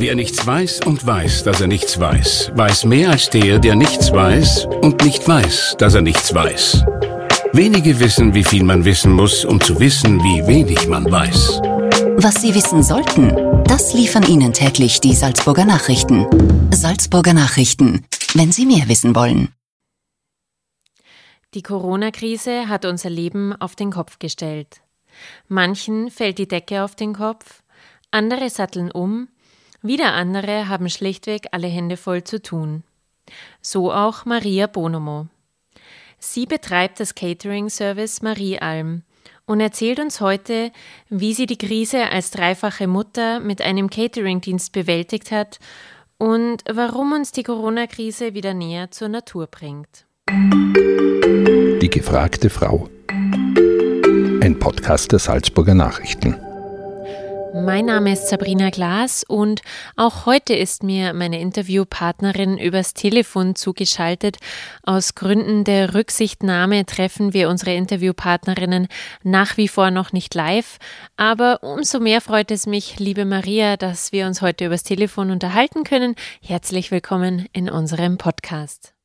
Wer nichts weiß und weiß, dass er nichts weiß, weiß mehr als der, der nichts weiß und nicht weiß, dass er nichts weiß. Wenige wissen, wie viel man wissen muss, um zu wissen, wie wenig man weiß. Was Sie wissen sollten, das liefern Ihnen täglich die Salzburger Nachrichten. Salzburger Nachrichten, wenn Sie mehr wissen wollen. Die Corona-Krise hat unser Leben auf den Kopf gestellt. Manchen fällt die Decke auf den Kopf, andere satteln um, wieder andere haben schlichtweg alle Hände voll zu tun. So auch Maria Bonomo. Sie betreibt das Catering-Service Marie Alm und erzählt uns heute, wie sie die Krise als dreifache Mutter mit einem Catering-Dienst bewältigt hat und warum uns die Corona-Krise wieder näher zur Natur bringt. Die gefragte Frau. Ein Podcast der Salzburger Nachrichten. Mein Name ist Sabrina Glas und auch heute ist mir meine Interviewpartnerin übers Telefon zugeschaltet. Aus Gründen der Rücksichtnahme treffen wir unsere Interviewpartnerinnen nach wie vor noch nicht live, aber umso mehr freut es mich, liebe Maria, dass wir uns heute übers Telefon unterhalten können. Herzlich willkommen in unserem Podcast.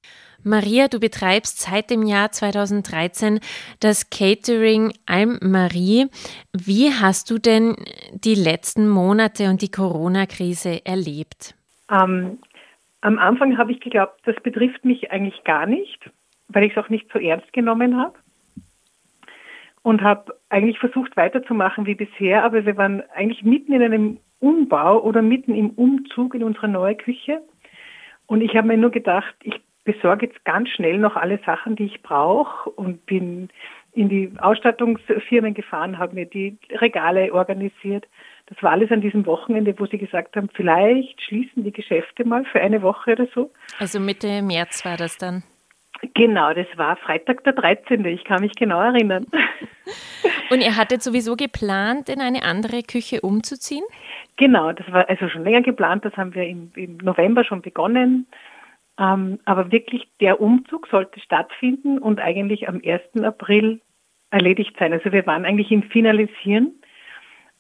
Maria, du betreibst seit dem Jahr 2013 das Catering Alm Marie. Wie hast du denn die letzten Monate und die Corona-Krise erlebt? Ähm, am Anfang habe ich geglaubt, das betrifft mich eigentlich gar nicht, weil ich es auch nicht so ernst genommen habe. Und habe eigentlich versucht weiterzumachen wie bisher, aber wir waren eigentlich mitten in einem Umbau oder mitten im Umzug in unsere neue Küche. Und ich habe mir nur gedacht, ich besorge jetzt ganz schnell noch alle Sachen, die ich brauche und bin in die Ausstattungsfirmen gefahren, habe mir die Regale organisiert. Das war alles an diesem Wochenende, wo sie gesagt haben, vielleicht schließen die Geschäfte mal für eine Woche oder so. Also Mitte März war das dann? Genau, das war Freitag der 13. Ich kann mich genau erinnern. Und ihr hattet sowieso geplant, in eine andere Küche umzuziehen? Genau, das war also schon länger geplant. Das haben wir im, im November schon begonnen. Ähm, aber wirklich der Umzug sollte stattfinden und eigentlich am 1. April erledigt sein. Also wir waren eigentlich im Finalisieren,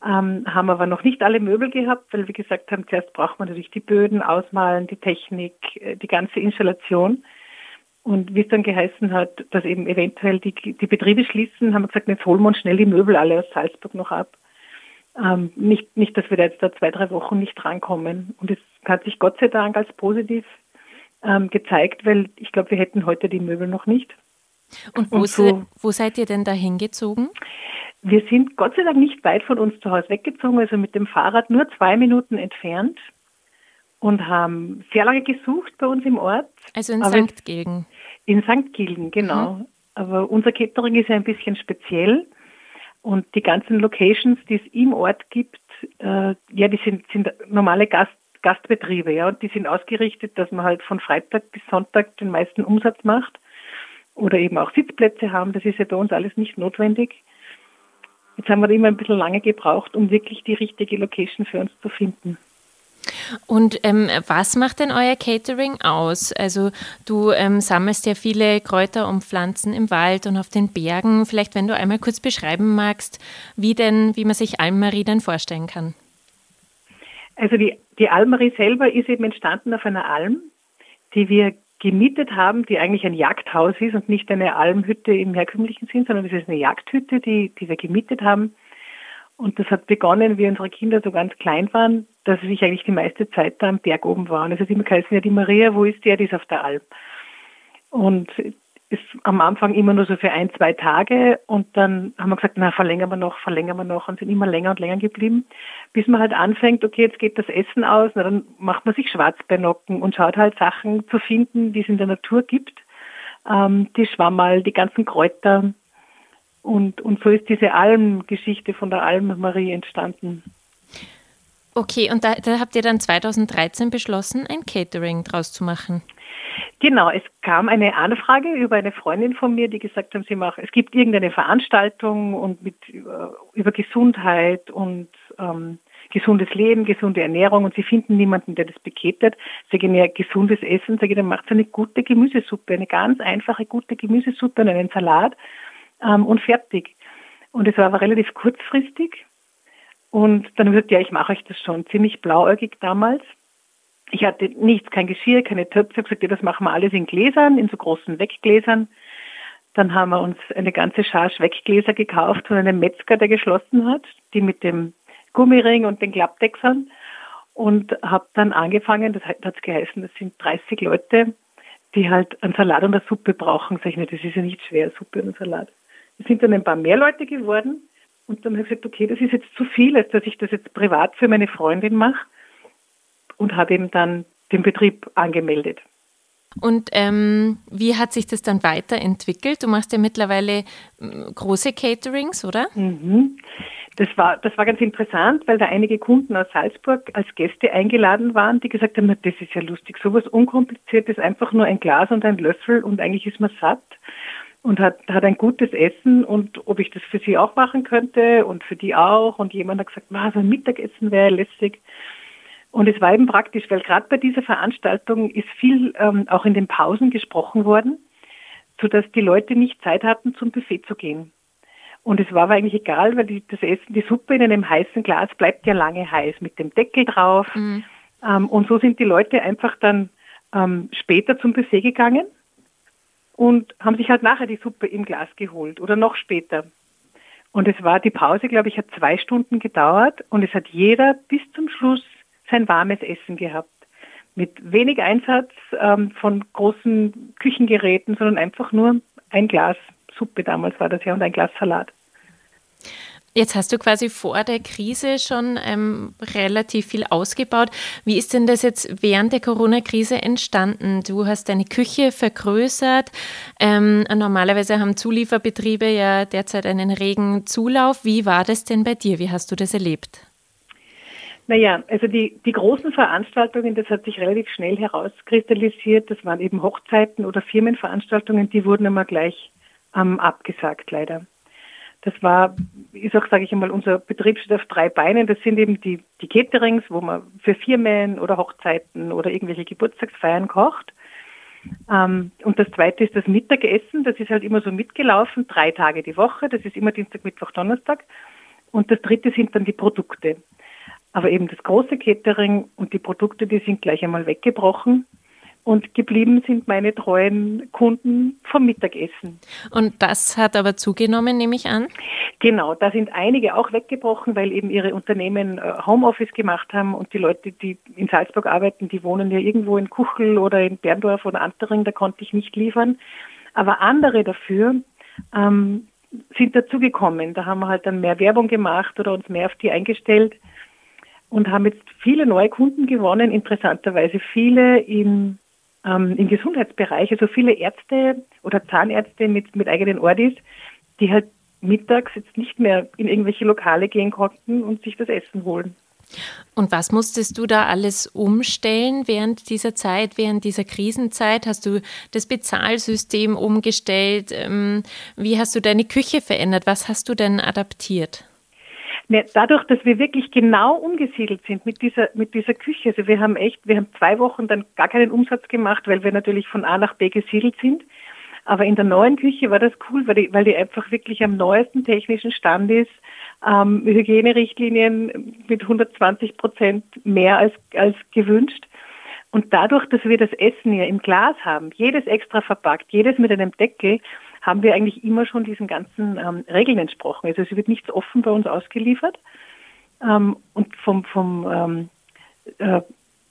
ähm, haben aber noch nicht alle Möbel gehabt, weil wir gesagt haben, zuerst braucht man natürlich die Böden ausmalen, die Technik, äh, die ganze Installation. Und wie es dann geheißen hat, dass eben eventuell die, die Betriebe schließen, haben wir gesagt, jetzt holen wir uns schnell die Möbel alle aus Salzburg noch ab. Ähm, nicht, nicht, dass wir da jetzt da zwei, drei Wochen nicht drankommen. Und es hat sich Gott sei Dank als positiv ähm, gezeigt, weil ich glaube, wir hätten heute die Möbel noch nicht. Und wo, Und so, wo seid ihr denn da hingezogen? Wir sind Gott sei Dank nicht weit von uns zu Hause weggezogen, also mit dem Fahrrad nur zwei Minuten entfernt und haben sehr lange gesucht bei uns im Ort. Also in St. Gilgen. In St. Gilgen, genau. Mhm. Aber unser Catering ist ja ein bisschen speziell und die ganzen Locations, die es im Ort gibt, äh, ja, die sind, sind normale Gast Gastbetriebe, ja, und die sind ausgerichtet, dass man halt von Freitag bis Sonntag den meisten Umsatz macht oder eben auch Sitzplätze haben. Das ist ja bei uns alles nicht notwendig. Jetzt haben wir immer ein bisschen lange gebraucht, um wirklich die richtige Location für uns zu finden. Und ähm, was macht denn euer Catering aus? Also du ähm, sammelst ja viele Kräuter und Pflanzen im Wald und auf den Bergen. Vielleicht, wenn du einmal kurz beschreiben magst, wie denn, wie man sich Almmarie dann vorstellen kann. Also die, die Almarie selber ist eben entstanden auf einer Alm, die wir gemietet haben, die eigentlich ein Jagdhaus ist und nicht eine Almhütte im herkömmlichen Sinn, sondern es ist eine Jagdhütte, die, die wir gemietet haben. Und das hat begonnen, wie unsere Kinder so ganz klein waren, dass ich eigentlich die meiste Zeit da am Berg oben war. Und es hat immer geheißen, ja, die Maria, wo ist der? Die ist auf der Alm. Und ist am Anfang immer nur so für ein, zwei Tage und dann haben wir gesagt, na, verlängern wir noch, verlängern wir noch und sind immer länger und länger geblieben, bis man halt anfängt, okay, jetzt geht das Essen aus, na, dann macht man sich Schwarzbeinocken und schaut halt Sachen zu finden, die es in der Natur gibt, ähm, die Schwammerl, die ganzen Kräuter und, und so ist diese Almgeschichte von der Alm Marie entstanden. Okay, und da, da habt ihr dann 2013 beschlossen, ein Catering draus zu machen. Genau, es kam eine Anfrage über eine Freundin von mir, die gesagt hat, sie macht, es gibt irgendeine Veranstaltung und mit über, über Gesundheit und ähm, gesundes Leben, gesunde Ernährung und sie finden niemanden, der das beketet. Sage ich, ja, gesundes Essen, sage ich, dann macht sie eine gute Gemüsesuppe, eine ganz einfache, gute Gemüsesuppe und einen Salat ähm, und fertig. Und es war aber relativ kurzfristig Und dann gesagt, ja, ich mache euch das schon. Ziemlich blauäugig damals. Ich hatte nichts, kein Geschirr, keine Töpfe. Ich gesagt, ja, das machen wir alles in Gläsern, in so großen Weggläsern. Dann haben wir uns eine ganze Charge Weggläser gekauft von einem Metzger, der geschlossen hat, die mit dem Gummiring und den Klappdeckeln. Und habe dann angefangen, das hat geheißen, das sind 30 Leute, die halt einen Salat und eine Suppe brauchen. Sag ich nicht, das ist ja nicht schwer, Suppe und Salat. Es sind dann ein paar mehr Leute geworden. Und dann habe ich gesagt, okay, das ist jetzt zu viel, als dass ich das jetzt privat für meine Freundin mache und habe eben dann den Betrieb angemeldet. Und ähm, wie hat sich das dann weiterentwickelt? Du machst ja mittlerweile große Caterings, oder? Mhm. Das war, das war ganz interessant, weil da einige Kunden aus Salzburg als Gäste eingeladen waren, die gesagt haben, das ist ja lustig, sowas Unkompliziertes, einfach nur ein Glas und ein Löffel und eigentlich ist man satt und hat, hat ein gutes Essen und ob ich das für sie auch machen könnte und für die auch. Und jemand hat gesagt, so ein Mittagessen wäre lässig. Und es war eben praktisch, weil gerade bei dieser Veranstaltung ist viel ähm, auch in den Pausen gesprochen worden, sodass die Leute nicht Zeit hatten, zum Buffet zu gehen. Und es war aber eigentlich egal, weil die, das Essen, die Suppe in einem heißen Glas bleibt ja lange heiß mit dem Deckel drauf. Mhm. Ähm, und so sind die Leute einfach dann ähm, später zum Buffet gegangen und haben sich halt nachher die Suppe im Glas geholt oder noch später. Und es war die Pause, glaube ich, hat zwei Stunden gedauert und es hat jeder bis zum Schluss sein warmes Essen gehabt. Mit wenig Einsatz ähm, von großen Küchengeräten, sondern einfach nur ein Glas Suppe damals war das ja und ein Glas Salat. Jetzt hast du quasi vor der Krise schon ähm, relativ viel ausgebaut. Wie ist denn das jetzt während der Corona-Krise entstanden? Du hast deine Küche vergrößert. Ähm, normalerweise haben Zulieferbetriebe ja derzeit einen regen Zulauf. Wie war das denn bei dir? Wie hast du das erlebt? Naja, also die, die großen Veranstaltungen, das hat sich relativ schnell herauskristallisiert. Das waren eben Hochzeiten oder Firmenveranstaltungen, die wurden immer gleich ähm, abgesagt, leider. Das war, ist auch, sage ich einmal, unser Betrieb steht auf drei Beinen. Das sind eben die, die Caterings, wo man für Firmen oder Hochzeiten oder irgendwelche Geburtstagsfeiern kocht. Ähm, und das zweite ist das Mittagessen. Das ist halt immer so mitgelaufen, drei Tage die Woche. Das ist immer Dienstag, Mittwoch, Donnerstag. Und das dritte sind dann die Produkte. Aber eben das große Catering und die Produkte, die sind gleich einmal weggebrochen. Und geblieben sind meine treuen Kunden vom Mittagessen. Und das hat aber zugenommen, nehme ich an? Genau, da sind einige auch weggebrochen, weil eben ihre Unternehmen äh, Homeoffice gemacht haben und die Leute, die in Salzburg arbeiten, die wohnen ja irgendwo in Kuchel oder in Berndorf oder Antering, da konnte ich nicht liefern. Aber andere dafür ähm, sind dazugekommen. Da haben wir halt dann mehr Werbung gemacht oder uns mehr auf die eingestellt und haben jetzt viele neue Kunden gewonnen, interessanterweise viele im ähm, im Gesundheitsbereich, also viele Ärzte oder Zahnärzte mit, mit eigenen Ordis, die halt mittags jetzt nicht mehr in irgendwelche Lokale gehen konnten und sich das Essen holen. Und was musstest du da alles umstellen während dieser Zeit, während dieser Krisenzeit? Hast du das Bezahlsystem umgestellt? Ähm, wie hast du deine Küche verändert? Was hast du denn adaptiert? Ne, dadurch, dass wir wirklich genau umgesiedelt sind mit dieser, mit dieser Küche, also wir haben echt, wir haben zwei Wochen dann gar keinen Umsatz gemacht, weil wir natürlich von A nach B gesiedelt sind. Aber in der neuen Küche war das cool, weil die, weil die einfach wirklich am neuesten technischen Stand ist. Ähm, Hygienerichtlinien mit 120 Prozent mehr als, als gewünscht. Und dadurch, dass wir das Essen ja im Glas haben, jedes extra verpackt, jedes mit einem Deckel, haben wir eigentlich immer schon diesen ganzen ähm, Regeln entsprochen. Also es wird nichts offen bei uns ausgeliefert. Ähm, und vom, vom ähm, äh,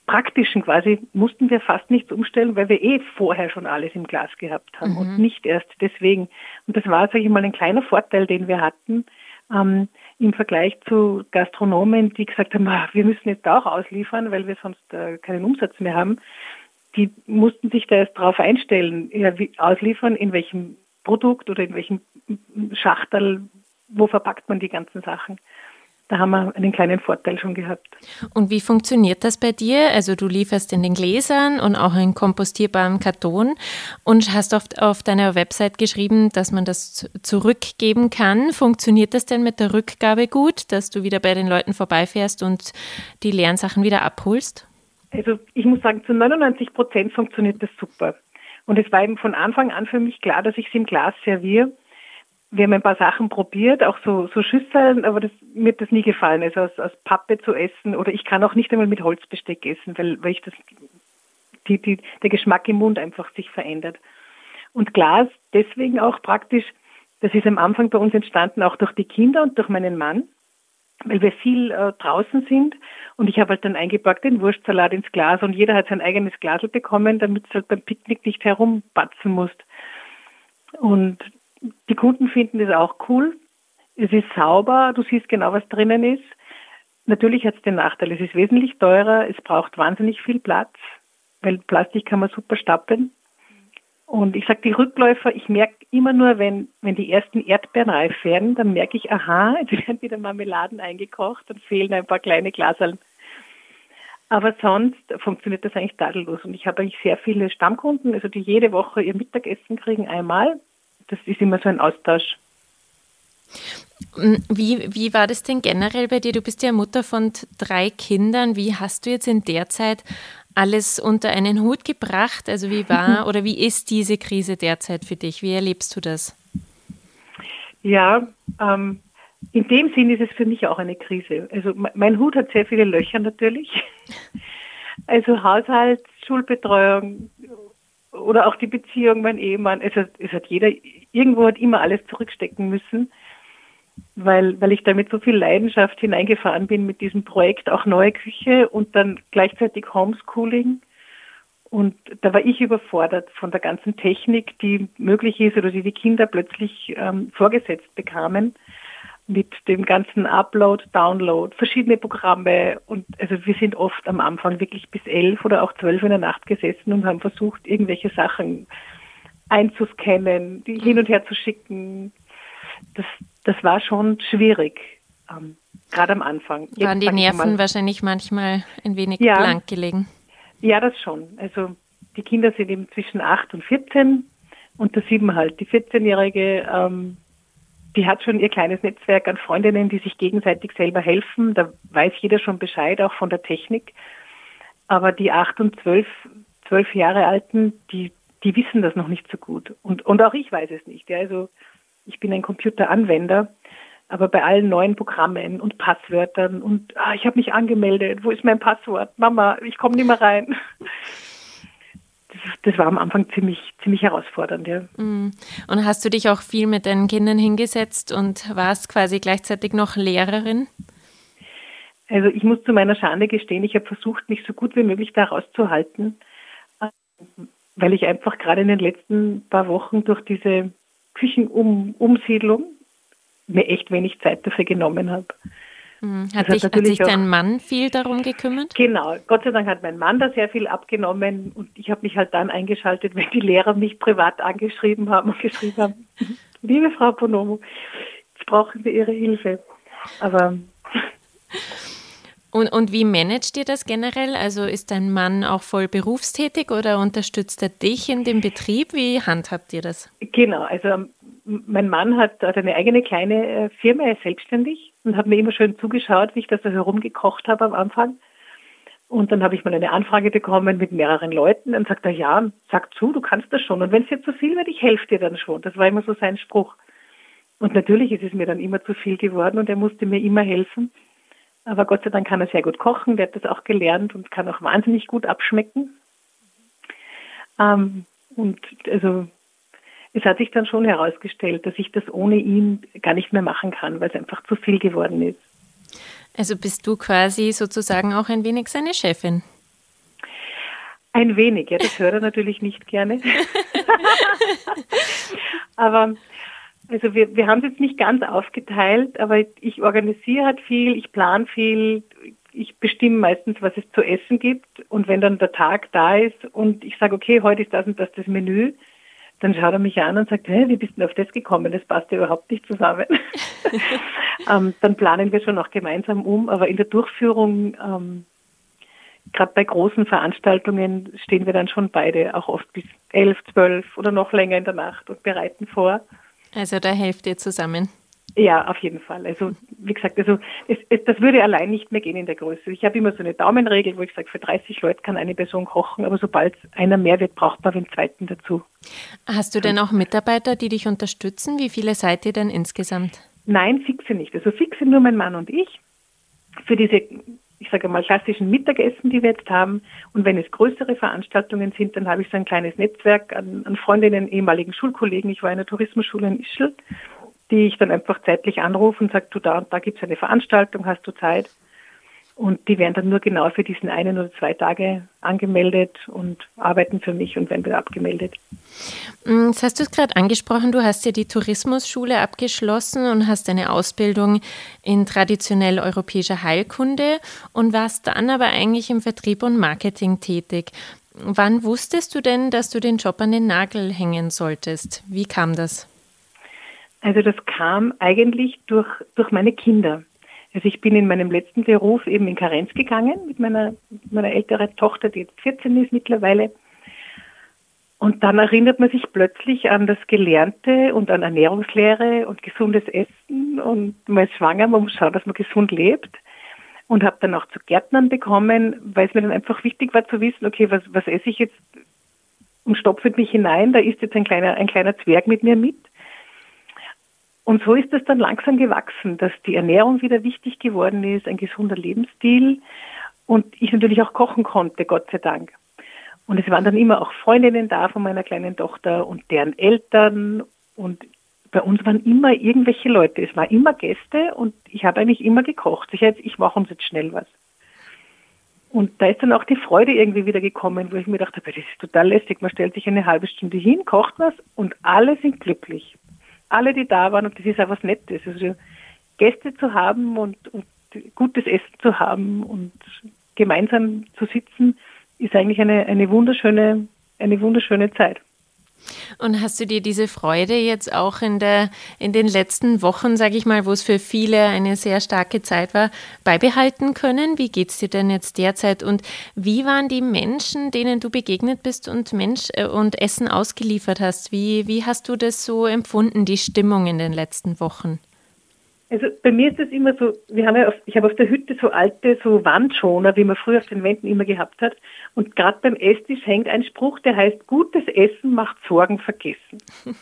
praktischen quasi mussten wir fast nichts umstellen, weil wir eh vorher schon alles im Glas gehabt haben mhm. und nicht erst deswegen. Und das war, sage ich mal, ein kleiner Vorteil, den wir hatten ähm, im Vergleich zu Gastronomen, die gesagt haben, ah, wir müssen jetzt auch ausliefern, weil wir sonst äh, keinen Umsatz mehr haben. Die mussten sich da erst drauf einstellen, ja, wie, ausliefern, in welchem Produkt oder in welchem Schachtel, wo verpackt man die ganzen Sachen. Da haben wir einen kleinen Vorteil schon gehabt. Und wie funktioniert das bei dir? Also du lieferst in den Gläsern und auch in kompostierbarem Karton und hast oft auf deiner Website geschrieben, dass man das zurückgeben kann. Funktioniert das denn mit der Rückgabe gut, dass du wieder bei den Leuten vorbeifährst und die leeren Sachen wieder abholst? Also ich muss sagen, zu 99 Prozent funktioniert das super. Und es war eben von Anfang an für mich klar, dass ich es im Glas serviere, wir haben ein paar Sachen probiert, auch so, so Schüsseln, aber das, mir hat das nie gefallen, also aus, aus Pappe zu essen. Oder ich kann auch nicht einmal mit Holzbesteck essen, weil, weil ich das, die, die, der Geschmack im Mund einfach sich verändert. Und Glas deswegen auch praktisch, das ist am Anfang bei uns entstanden, auch durch die Kinder und durch meinen Mann, weil wir viel äh, draußen sind. Und ich habe halt dann eingepackt den Wurstsalat ins Glas und jeder hat sein eigenes Glasel bekommen, damit es halt beim Picknick nicht herumbatzen muss. Und die Kunden finden das auch cool. Es ist sauber, du siehst genau, was drinnen ist. Natürlich hat es den Nachteil, es ist wesentlich teurer, es braucht wahnsinnig viel Platz, weil Plastik kann man super stapeln. Und ich sage, die Rückläufer, ich merke immer nur, wenn, wenn die ersten Erdbeeren reif werden, dann merke ich, aha, jetzt werden wieder Marmeladen eingekocht, dann fehlen ein paar kleine Glaseln. Aber sonst funktioniert das eigentlich tadellos. Und ich habe eigentlich sehr viele Stammkunden, also die jede Woche ihr Mittagessen kriegen einmal das ist immer so ein Austausch. Mm, wie, wie war das denn generell bei dir? Du bist ja Mutter von drei Kindern. Wie hast du jetzt in der Zeit alles unter einen Hut gebracht? Also wie war oder wie ist diese Krise derzeit für dich? Wie erlebst du das? Ja, ähm, in dem Sinn ist es für mich auch eine Krise. Also mein Hut hat sehr viele Löcher natürlich. Also Haushalt, Schulbetreuung, oder auch die Beziehung, mein Ehemann. Es hat, es hat jeder, irgendwo hat immer alles zurückstecken müssen, weil, weil ich da mit so viel Leidenschaft hineingefahren bin mit diesem Projekt, auch neue Küche und dann gleichzeitig Homeschooling. Und da war ich überfordert von der ganzen Technik, die möglich ist oder die die Kinder plötzlich ähm, vorgesetzt bekamen mit dem ganzen Upload, Download, verschiedene Programme und also wir sind oft am Anfang wirklich bis elf oder auch zwölf in der Nacht gesessen und haben versucht, irgendwelche Sachen einzuscannen, die hin und her zu schicken. Das, das war schon schwierig, ähm, gerade am Anfang. Jetzt Waren die Nerven wahrscheinlich manchmal ein wenig ja, blank gelegen? Ja, das schon. Also die Kinder sind eben zwischen acht und 14 und der sieben halt. Die 14-Jährige ähm, die hat schon ihr kleines Netzwerk an Freundinnen, die sich gegenseitig selber helfen. Da weiß jeder schon Bescheid, auch von der Technik. Aber die acht und zwölf, zwölf Jahre Alten, die, die wissen das noch nicht so gut. Und, und auch ich weiß es nicht. Ja, also ich bin ein Computeranwender, aber bei allen neuen Programmen und Passwörtern und ah, ich habe mich angemeldet, wo ist mein Passwort? Mama, ich komme nicht mehr rein das war am Anfang ziemlich, ziemlich herausfordernd, ja. Mm. Und hast du dich auch viel mit deinen Kindern hingesetzt und warst quasi gleichzeitig noch Lehrerin? Also ich muss zu meiner Schande gestehen, ich habe versucht, mich so gut wie möglich da rauszuhalten, weil ich einfach gerade in den letzten paar Wochen durch diese Küchenumsiedlung mir echt wenig Zeit dafür genommen habe. Mhm. Hat, dich, hat sich dein Mann viel darum gekümmert? Genau, Gott sei Dank hat mein Mann da sehr viel abgenommen und ich habe mich halt dann eingeschaltet, wenn die Lehrer mich privat angeschrieben haben und geschrieben haben, liebe Frau Bonomo, jetzt brauchen Sie Ihre Hilfe. Aber und, und wie managt ihr das generell? Also ist dein Mann auch voll berufstätig oder unterstützt er dich in dem Betrieb? Wie handhabt ihr das? Genau, also mein Mann hat, hat eine eigene kleine äh, Firma, er ist selbstständig und hat mir immer schön zugeschaut, wie ich das so herumgekocht habe am Anfang. Und dann habe ich mal eine Anfrage bekommen mit mehreren Leuten. Dann sagt er, ja, sag zu, du kannst das schon. Und wenn es jetzt zu viel wird, ich helfe dir dann schon. Das war immer so sein Spruch. Und natürlich ist es mir dann immer zu viel geworden und er musste mir immer helfen. Aber Gott sei Dank kann er sehr gut kochen, der hat das auch gelernt und kann auch wahnsinnig gut abschmecken. Ähm, und also es hat sich dann schon herausgestellt, dass ich das ohne ihn gar nicht mehr machen kann, weil es einfach zu viel geworden ist. Also bist du quasi sozusagen auch ein wenig seine Chefin? Ein wenig, ja, das hört er natürlich nicht gerne. aber also wir, wir haben es jetzt nicht ganz aufgeteilt, aber ich organisiere halt viel, ich plane viel, ich bestimme meistens, was es zu essen gibt. Und wenn dann der Tag da ist und ich sage, okay, heute ist das und das das Menü, dann schaut er mich an und sagt, hey, wie bist du auf das gekommen? Das passt ja überhaupt nicht zusammen. ähm, dann planen wir schon auch gemeinsam um, aber in der Durchführung, ähm, gerade bei großen Veranstaltungen, stehen wir dann schon beide auch oft bis elf, zwölf oder noch länger in der Nacht und bereiten vor. Also da helft ihr zusammen. Ja, auf jeden Fall. Also wie gesagt, also es, es, das würde allein nicht mehr gehen in der Größe. Ich habe immer so eine Daumenregel, wo ich sage, für 30 Leute kann eine Person kochen, aber sobald einer mehr wird, braucht man den zweiten dazu. Hast du denn auch Mitarbeiter, die dich unterstützen? Wie viele seid ihr denn insgesamt? Nein, fixe nicht. Also fixe nur mein Mann und ich. Für diese, ich sage mal, klassischen Mittagessen, die wir jetzt haben. Und wenn es größere Veranstaltungen sind, dann habe ich so ein kleines Netzwerk an, an Freundinnen, ehemaligen Schulkollegen. Ich war in der Tourismusschule in Ischl die ich dann einfach zeitlich anrufe und sage, du da und da gibt es eine Veranstaltung, hast du Zeit? Und die werden dann nur genau für diesen einen oder zwei Tage angemeldet und arbeiten für mich und werden wieder abgemeldet. Mm, das hast du gerade angesprochen, du hast ja die Tourismusschule abgeschlossen und hast eine Ausbildung in traditionell europäischer Heilkunde und warst dann aber eigentlich im Vertrieb und Marketing tätig. Wann wusstest du denn, dass du den Job an den Nagel hängen solltest? Wie kam das? Also das kam eigentlich durch, durch meine Kinder. Also ich bin in meinem letzten Beruf eben in Karenz gegangen mit meiner, meiner älteren Tochter, die jetzt 14 ist mittlerweile. Und dann erinnert man sich plötzlich an das Gelernte und an Ernährungslehre und gesundes Essen und man ist schwanger, man muss schauen, dass man gesund lebt. Und habe dann auch zu Gärtnern bekommen, weil es mir dann einfach wichtig war zu wissen, okay, was, was esse ich jetzt und stopfe mich hinein, da ist jetzt ein kleiner, ein kleiner Zwerg mit mir mit. Und so ist es dann langsam gewachsen, dass die Ernährung wieder wichtig geworden ist, ein gesunder Lebensstil und ich natürlich auch kochen konnte, Gott sei Dank. Und es waren dann immer auch Freundinnen da von meiner kleinen Tochter und deren Eltern und bei uns waren immer irgendwelche Leute. Es waren immer Gäste und ich habe eigentlich immer gekocht. Ich, jetzt, ich mache uns jetzt schnell was. Und da ist dann auch die Freude irgendwie wieder gekommen, wo ich mir dachte, das ist total lästig. Man stellt sich eine halbe Stunde hin, kocht was und alle sind glücklich alle, die da waren und das ist auch was Nettes. Also Gäste zu haben und, und gutes Essen zu haben und gemeinsam zu sitzen, ist eigentlich eine, eine wunderschöne, eine wunderschöne Zeit. Und hast du dir diese Freude jetzt auch in, der, in den letzten Wochen, sage ich mal, wo es für viele eine sehr starke Zeit war, beibehalten können? Wie geht es dir denn jetzt derzeit? Und wie waren die Menschen, denen du begegnet bist und Mensch äh, und Essen ausgeliefert hast? Wie, wie hast du das so empfunden, die Stimmung in den letzten Wochen? Also bei mir ist das immer so, wir haben ja auf, ich habe auf der Hütte so alte so Wandschoner, wie man früher auf den Wänden immer gehabt hat. Und gerade beim Esstisch hängt ein Spruch, der heißt, gutes Essen macht Sorgen vergessen.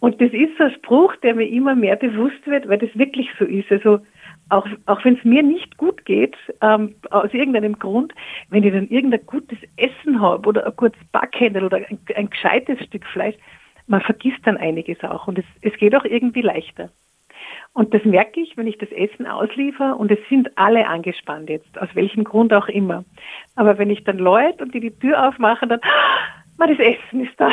und das ist so ein Spruch, der mir immer mehr bewusst wird, weil das wirklich so ist. Also auch, auch wenn es mir nicht gut geht, ähm, aus irgendeinem Grund, wenn ich dann irgendein gutes Essen habe oder ein gutes Backhändel oder ein, ein gescheites Stück Fleisch, man vergisst dann einiges auch und es, es geht auch irgendwie leichter. Und das merke ich, wenn ich das Essen ausliefer und es sind alle angespannt jetzt, aus welchem Grund auch immer. Aber wenn ich dann läute und die die Tür aufmache, dann, ah, das Essen ist da.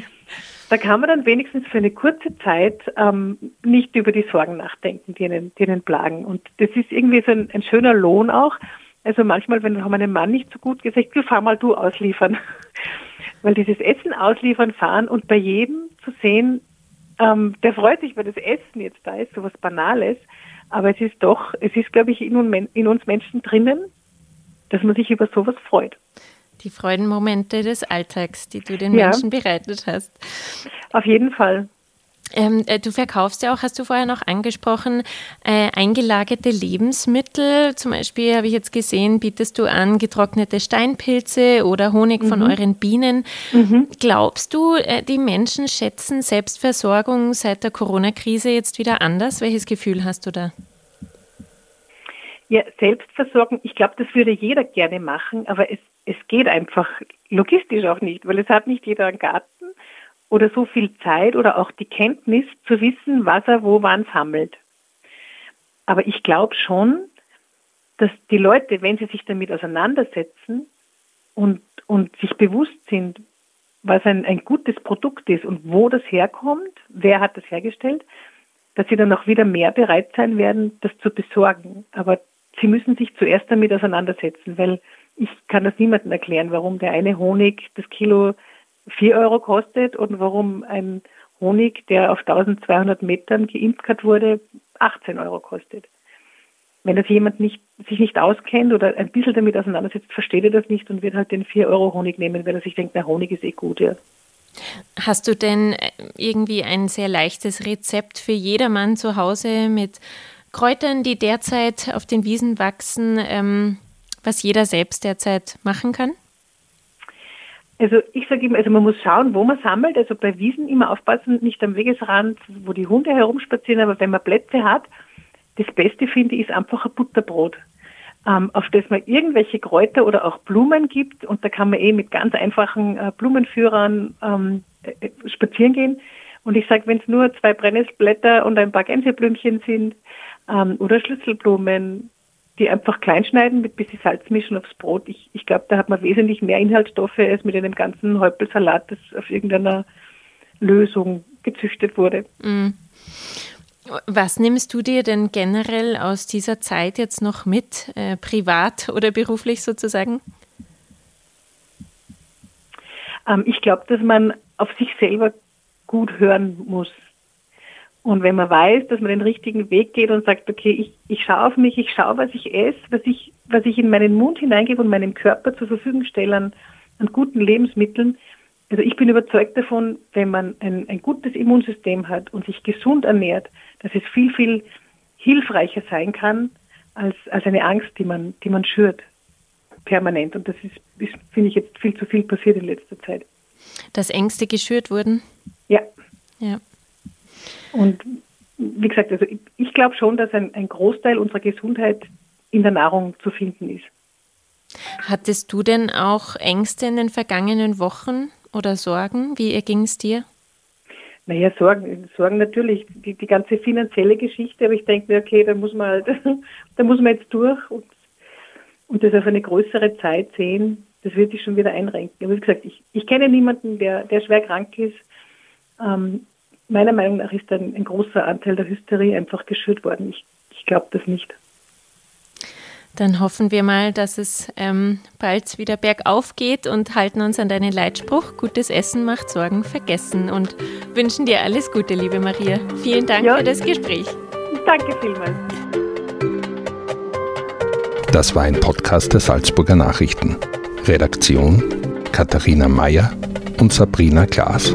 da kann man dann wenigstens für eine kurze Zeit ähm, nicht über die Sorgen nachdenken, die einen, die einen plagen. Und das ist irgendwie so ein, ein schöner Lohn auch. Also manchmal, wenn meinem Mann nicht so gut gesagt, du fahr mal du ausliefern. Weil dieses Essen ausliefern, fahren und bei jedem zu sehen, ähm, der freut sich, weil das Essen jetzt da ist, so was Banales. Aber es ist doch, es ist, glaube ich, in, in uns Menschen drinnen, dass man sich über sowas freut. Die Freudenmomente des Alltags, die du den Menschen ja. bereitet hast. Auf jeden Fall. Ähm, äh, du verkaufst ja auch, hast du vorher noch angesprochen, äh, eingelagerte Lebensmittel. Zum Beispiel habe ich jetzt gesehen, bietest du an getrocknete Steinpilze oder Honig mhm. von euren Bienen. Mhm. Glaubst du, äh, die Menschen schätzen Selbstversorgung seit der Corona-Krise jetzt wieder anders? Welches Gefühl hast du da? Ja, Selbstversorgung, ich glaube, das würde jeder gerne machen, aber es, es geht einfach logistisch auch nicht, weil es hat nicht jeder einen Garten oder so viel Zeit oder auch die Kenntnis zu wissen, was er wo wann sammelt. Aber ich glaube schon, dass die Leute, wenn sie sich damit auseinandersetzen und, und sich bewusst sind, was ein, ein gutes Produkt ist und wo das herkommt, wer hat das hergestellt, dass sie dann auch wieder mehr bereit sein werden, das zu besorgen. Aber sie müssen sich zuerst damit auseinandersetzen, weil ich kann das niemandem erklären, warum der eine Honig das Kilo 4 Euro kostet und warum ein Honig, der auf 1200 Metern geimkert wurde, 18 Euro kostet. Wenn das jemand nicht, sich nicht auskennt oder ein bisschen damit auseinandersetzt, versteht er das nicht und wird halt den 4 Euro Honig nehmen, weil er sich denkt, na Honig ist eh gut, ja. Hast du denn äh, irgendwie ein sehr leichtes Rezept für jedermann zu Hause mit Kräutern, die derzeit auf den Wiesen wachsen, ähm, was jeder selbst derzeit machen kann? Also ich sage immer, also man muss schauen, wo man sammelt. Also bei Wiesen immer aufpassen, nicht am Wegesrand, wo die Hunde herumspazieren, aber wenn man Plätze hat, das Beste finde ich ist einfach ein Butterbrot, ähm, auf das man irgendwelche Kräuter oder auch Blumen gibt und da kann man eh mit ganz einfachen äh, Blumenführern ähm, äh, spazieren gehen. Und ich sage, wenn es nur zwei Brennnesselblätter und ein paar Gänseblümchen sind ähm, oder Schlüsselblumen, die einfach klein schneiden, mit bisschen Salz mischen aufs Brot. Ich, ich glaube, da hat man wesentlich mehr Inhaltsstoffe als mit einem ganzen Häupelsalat, das auf irgendeiner Lösung gezüchtet wurde. Mm. Was nimmst du dir denn generell aus dieser Zeit jetzt noch mit, äh, privat oder beruflich sozusagen? Ähm, ich glaube, dass man auf sich selber gut hören muss. Und wenn man weiß, dass man den richtigen Weg geht und sagt, okay, ich, ich schaue auf mich, ich schaue, was ich esse, was ich, was ich in meinen Mund hineingebe und meinem Körper zur Verfügung stelle an, an guten Lebensmitteln. Also ich bin überzeugt davon, wenn man ein, ein gutes Immunsystem hat und sich gesund ernährt, dass es viel, viel hilfreicher sein kann als, als eine Angst, die man, die man schürt permanent. Und das ist, ist finde ich, jetzt viel zu viel passiert in letzter Zeit. Dass Ängste geschürt wurden? Ja. Ja. Und wie gesagt, also ich, ich glaube schon, dass ein, ein Großteil unserer Gesundheit in der Nahrung zu finden ist. Hattest du denn auch Ängste in den vergangenen Wochen oder Sorgen? Wie ging es dir? Naja, Sorgen, Sorgen natürlich, die, die ganze finanzielle Geschichte, aber ich denke mir, okay, da muss man halt, da muss man jetzt durch und, und das auf eine größere Zeit sehen, das wird sich schon wieder einrenken. Aber wie gesagt, ich, ich kenne niemanden, der, der schwer krank ist. Ähm, meiner Meinung nach ist ein, ein großer Anteil der Hysterie einfach geschürt worden. Ich, ich glaube das nicht. Dann hoffen wir mal, dass es ähm, bald wieder bergauf geht und halten uns an deinen Leitspruch, gutes Essen macht Sorgen vergessen und wünschen dir alles Gute, liebe Maria. Vielen Dank ja. für das Gespräch. Danke vielmals. Das war ein Podcast der Salzburger Nachrichten. Redaktion Katharina Mayer und Sabrina Klaas.